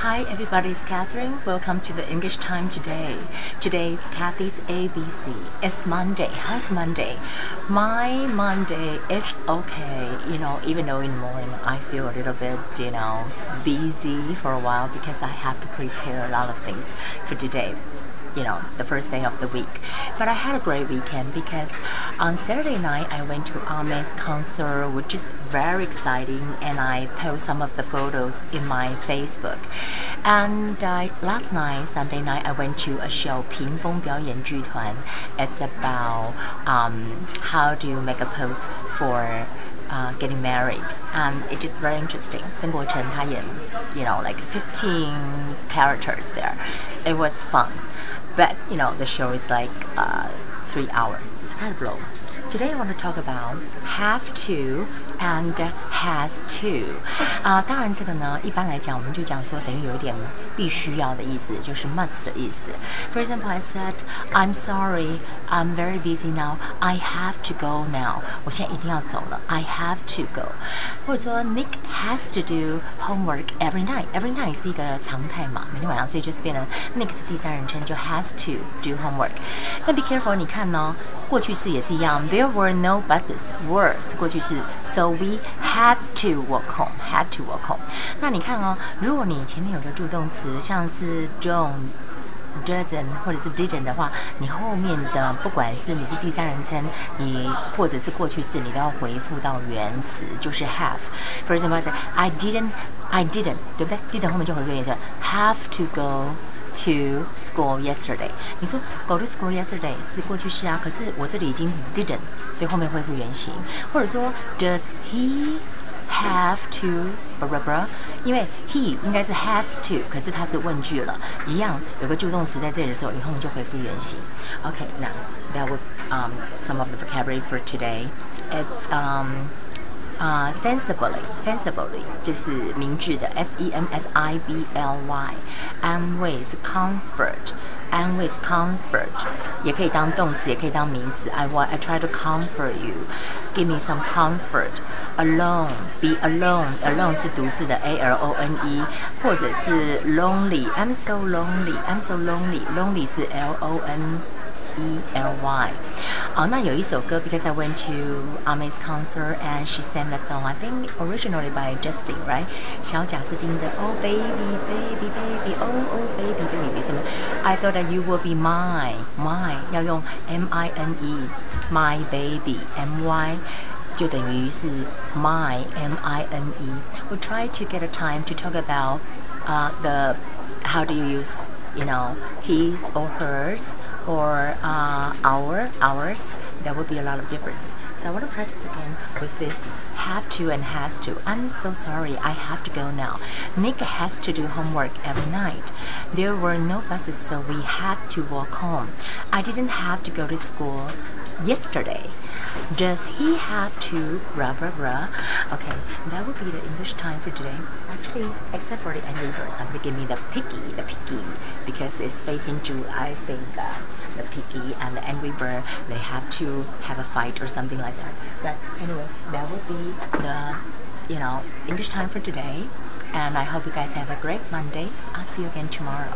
Hi everybody, it's Catherine. Welcome to the English time today. Today is Kathy's ABC. It's Monday. How's Monday? My Monday, it's okay. You know, even though in the morning I feel a little bit, you know, busy for a while because I have to prepare a lot of things for today you know, the first day of the week. But I had a great weekend because on Saturday night I went to Ame's concert, which is very exciting, and I post some of the photos in my Facebook. And uh, last night, Sunday night, I went to a show, 屏风表演剧团. It's about um, how do you make a post for uh, getting married, and it is very interesting. 曾国成他演, you know, like 15 characters there. It was fun. But you know, the show is like uh, three hours. It's kind of long. Today I want to talk about have to and has to 啊、uh,，当然这个呢，一般来讲我们就讲说等于有一点必须要的意思，就是 must 的意思。For example, I said I'm sorry, I'm very busy now. I have to go now. 我现在一定要走了。I have to go。或者说 Nick has to do homework every night. Every night 是一个常态嘛，每天晚上，所以就是变成 Nick 是第三人称，就 has to do homework。那 be careful，你看呢，过去式也是一样。There were no buses. Were 是过去式，so we had to walk home. Had to walk home. 那你看哦，如果你前面有个助动词，像是 don't。doesn't 或者是 didn't 的话，你后面的不管是你是第三人称，你或者是过去式，你都要回复到原词，就是 have。For example, I say I didn't, I didn't，对不对？didn't 后面就回复原词，have to go。to school yesterday。你说 go to school yesterday 是过去式啊，可是我这里已经 didn't，所以后面恢复原形。或者说 Does he have to blah blah blah？因为 he 应该是 has to，可是它是问句了，一样有个助动词在这里的时候，你后面就恢复原形。Okay, now that would um some of the vocabulary for today. It's um 啊、uh,，sensibly sensibly 就是明智的，s e n s i b l y，安慰是 comfort，安慰是 comfort，也可以当动词，也可以当名词。I want I try to comfort you，give me some comfort。Alone, be alone. Alone 是独自的，A L O N E，或者是 lonely. I'm so lonely. I'm so lonely. Lonely 是 L O N E L Y。 好，那有一首歌，because I went to Ame's concert and she sang that song. I think originally by Justin, right? 小贾斯汀的 Oh baby, baby, baby, oh oh baby, baby 什么？I thought that you would be mine, mine 要用 M I N E, my baby, M Y。就等于是 my M I N E. We try to get a time to talk about uh, the how do you use you know, his or hers or uh, our, ours, there will be a lot of difference. So I want to practice again with this have to and has to. I'm so sorry, I have to go now. Nick has to do homework every night. There were no buses, so we had to walk home. I didn't have to go to school yesterday. Does he have to rah rah rah? Okay, that would be the English time for today. Actually, except for the angry birds, I'm gonna give me the picky, the picky, because it's in Jude. I think uh, picky and the angry bird, they have to have a fight or something like that. But anyway, that would be the, you know, English time for today. And I hope you guys have a great Monday. I'll see you again tomorrow.